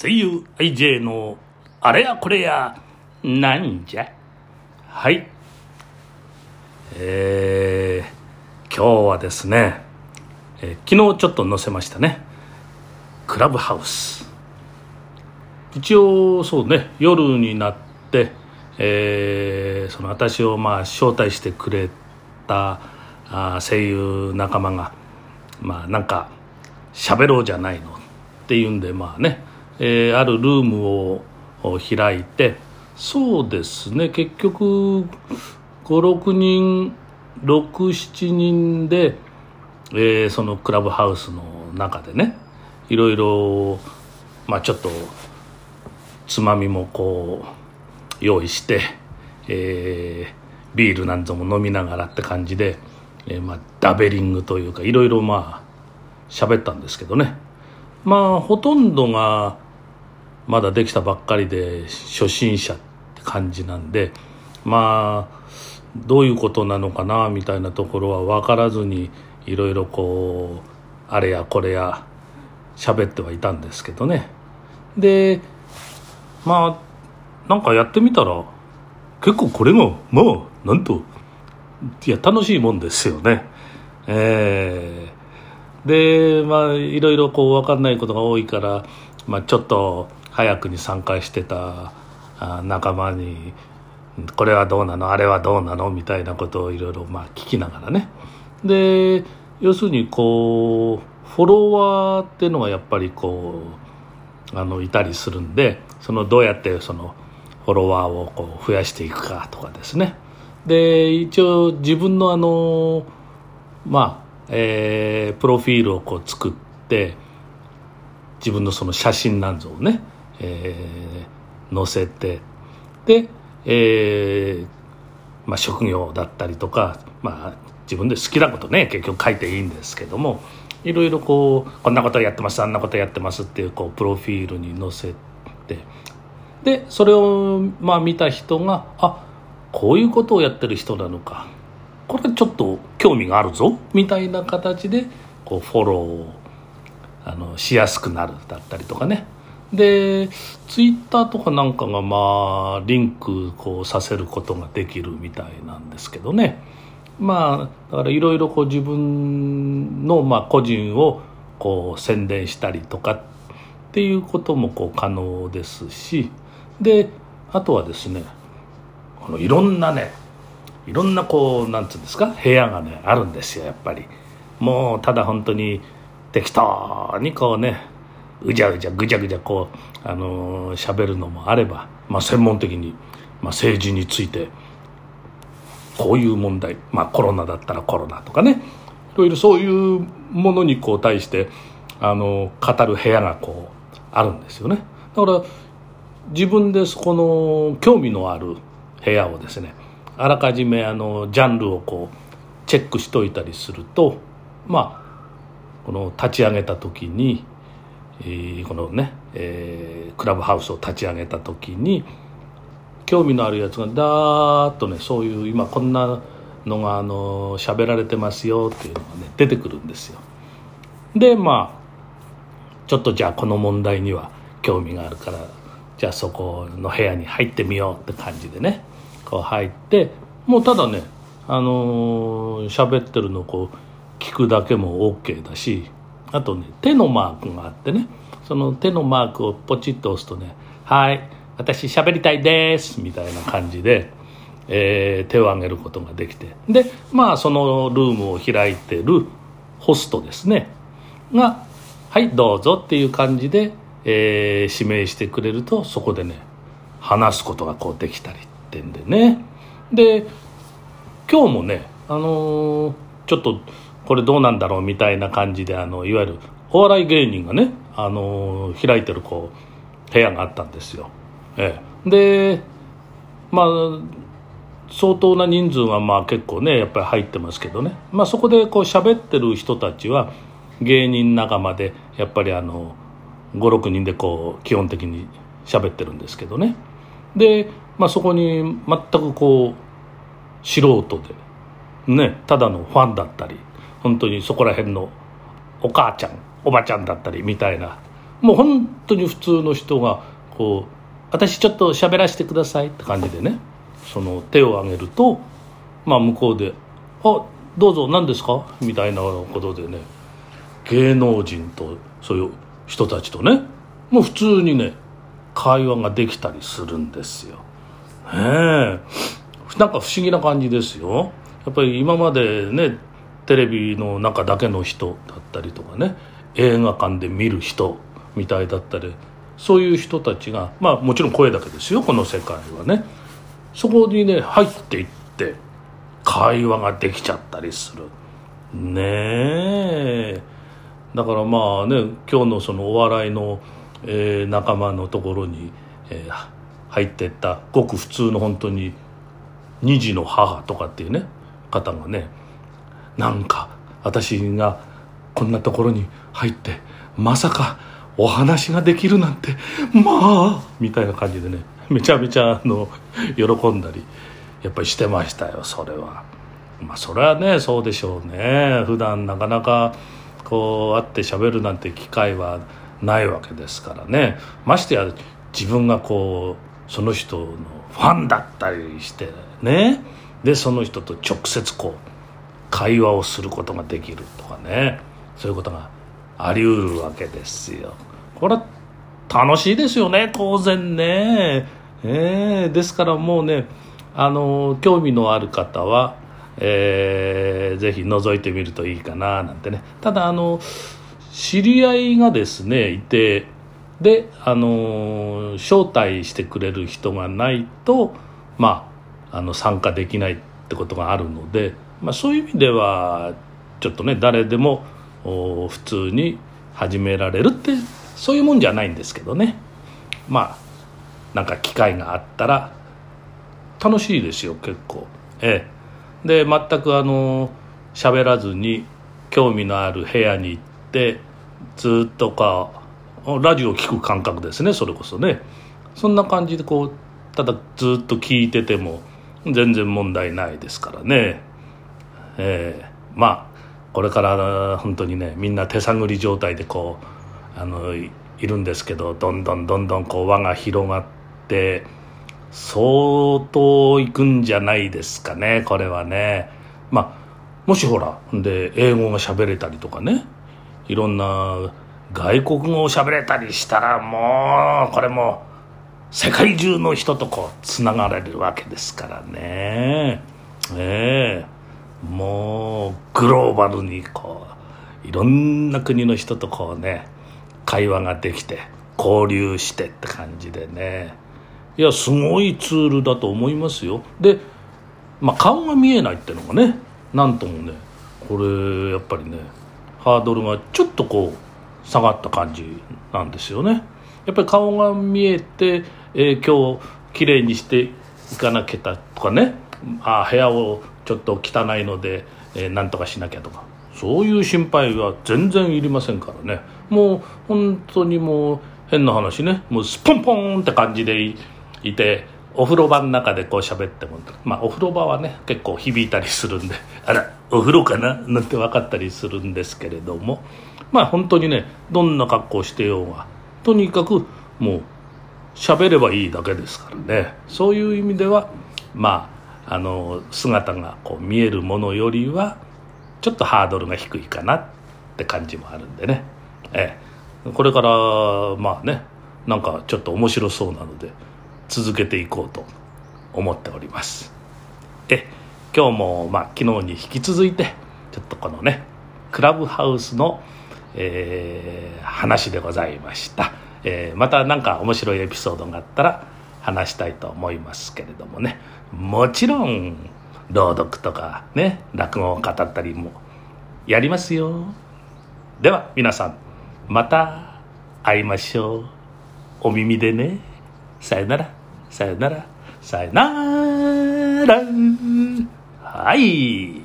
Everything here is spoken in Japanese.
声優 IJ のあれやこれや。なんじゃ？はい。えー、今日はですね、えー昨日ちょっと載せましたね。クラブハウス。一応そうね夜になって、えーその私をまあ招待してくれたあ声優仲間がまあなんか喋ろうじゃないのっていうんでまあね、えーあるルームを開いてそうですね結局56人67人で、えーそのクラブハウスの中でねいろいろまあちょっとつまみもこう用意して、えービールなんぞも飲みながらって感じで、えーまあ、ダベリングというかいろいろまあ喋ったんですけどね。まあほとんどがまだできたばっかりで初心者って感じなんでまあどういうことなのかなみたいなところは分からずにいろいろこうあれやこれや喋ってはいたんですけどね。でまあなんかやってみたら結構これがまあなんといや楽しいもんですよね。えーでまあいろいろこう分かんないことが多いから、まあ、ちょっと早くに参加してた仲間に「これはどうなの？あれはどうなの?」みたいなことをいろいろまあ聞きながらね。で要するにこうフォロワーっていうのがやっぱりこうあのいたりするんでそのどうやってそのフォロワーをこう増やしていくかとかですね。で一応自分のあのまあえープロフィールをこう作って自分のその写真なんぞをね、えー載せてで、えーまあ、職業だったりとか、まあ、自分で好きなことね結局書いていいんですけどもいろいろこうこんなことやってますあんなことやってますっていうこうプロフィールに載せてでそれをまあ見た人があこういうことをやってる人なのかこれちょっと興味があるぞみたいな形でこうフォローをあのしやすくなるだったりとかね。でツイッターとかなんかがまあリンクこうさせることができるみたいなんですけどね。まあだからいろいろこう自分のまあ個人をこう宣伝したりとかっていうこともこう可能ですし。であとはですねあのいろんなねいろんなこうなんつうんですか部屋がねあるんですよやっぱり。もうただ本当に適当にこうねうじゃうじゃぐじゃぐじゃこうあのー喋るのもあれば、まあ、専門的に、まあ、政治についてこういう問題、まあ、コロナだったらコロナとかねいろいろそういうものにこう対してあの語る部屋がこうあるんですよね。だから自分でそこの興味のある部屋をですねあらかじめあのジャンルをこうチェックしといたりするとまあこの立ち上げた時に、このね、えークラブハウスを立ち上げた時に興味のあるやつがダーッとねそういう今こんなのがあの喋られてますよっていうのがね出てくるんですよ。でまあちょっとじゃあこの問題には興味があるからじゃあそこの部屋に入ってみようって感じでねこう入ってもうただねあのー喋ってるのをこう聞くだけも OK だしあとね手のマークがあってねその手のマークをポチッと押すとね「はい私喋りたいです」みたいな感じで、えー手を挙げることができて。でまあそのルームを開いてるホストですねが「はいどうぞ」っていう感じで、えー指名してくれるとそこでね話すことがこうできたりってんでね。で今日もねあのーちょっとこれどうなんだろうみたいな感じであのいわゆるお笑い芸人がね、あの開いてるこう部屋があったんですよ、ええ、でまあ相当な人数はまあ結構ねやっぱり入ってますけどね、まあ、そこでこう喋ってる人たちは芸人仲間でやっぱりあの56人でこう基本的に喋ってるんですけどね。で、まあ、そこに全くこう素人でねただのファンだったり本当にそこら辺のお母ちゃんおばちゃんだったりみたいなもう本当に普通の人がこう私ちょっと喋らせてくださいって感じでねその手を挙げるとまあ向こうで「あどうぞ何ですか?」みたいなことでね芸能人とそういう人たちとねもう普通にね会話ができたりするんですよ。ねえなんか不思議な感じですよ。やっぱり今までねテレビの中だけの人だったりとかね映画館で見る人みたいだったりそういう人たちがまあもちろん声だけですよこの世界はね。そこにね入っていって会話ができちゃったりする。ねえ。だからまあね今日のそのお笑いの、えー、仲間のところに、えー、入ってったごく普通の本当に2児の母とかっていうね方がねなんか私がこんなところに入ってまさかお話ができるなんてまあみたいな感じでねめちゃめちゃあの喜んだりやっぱりしてましたよそれは。まあそれはねそうでしょうね。普段なかなかこう会って喋るなんて機会はないわけですからね。ましてや自分がこうその人のファンだったりしてね。でその人と直接こう会話をすることができるとかね。そういうことがありうるわけですよ。これは楽しいですよね。当然ね。えー、ですからもうねあの興味のある方は、えー、ぜひ覗いてみるといいかななんてね。ただあの知り合いがですねいてであの招待してくれる人がないとまああの参加できないってことがあるので、まあ、そういう意味ではちょっとね誰でも普通に始められるってそういうもんじゃないんですけどね。まあなんか機会があったら楽しいですよ結構。ええ。で全くあの喋らずに興味のある部屋に行ってずっとかラジオ聴く感覚ですねそれこそね。そんな感じでこうただずっと聞いてても全然問題ないですからね。ええ。まあこれから本当にねみんな手探り状態でこうあのいるんですけどどんどんどんどんこう輪が広がって相当いくんじゃないですかねこれはね。まあもしほらで英語が喋れたりとかね。いろんな外国語を喋れたりしたらもうこれも世界中の人とこうつながれるわけですからね。ええ。グローバルにこういろんな国の人とこうね会話ができて交流してって感じでね。いやすごいツールだと思いますよ。で、まあ、顔が見えないっていうのがねなんともねこれやっぱりねハードルがちょっとこう下がった感じなんですよね。やっぱり顔が見えて、えー、今日きれいにしていかなきゃとかねあ部屋をちょっと汚いので、えー、なんとかしなきゃとか。そういう心配は全然いりませんからね。もう本当にもう変な話ね。もうスポンポンって感じでいてお風呂場の中でこう喋ってもまあお風呂場はね結構響いたりするんで。あらお風呂かななんて分かったりするんですけれども。まあ本当にねどんな格好してようがとにかくもう喋ればいいだけですからね。そういう意味ではまああの姿がこう見えるものよりはちょっとハードルが低いかなって感じもあるんでね、ええ、これからまあねなんかちょっと面白そうなので続けていこうと思っております。え今日もまあ昨日に引き続いてちょっとこのねクラブハウスの、えー、話でございました、えー、また何か面白いエピソードがあったら話したいと思いますけれどもね。もちろん朗読とかね落語を語ったりもやりますよ。では皆さんまた会いましょう。お耳でね。さよなら。さよなら。さよなら。はい。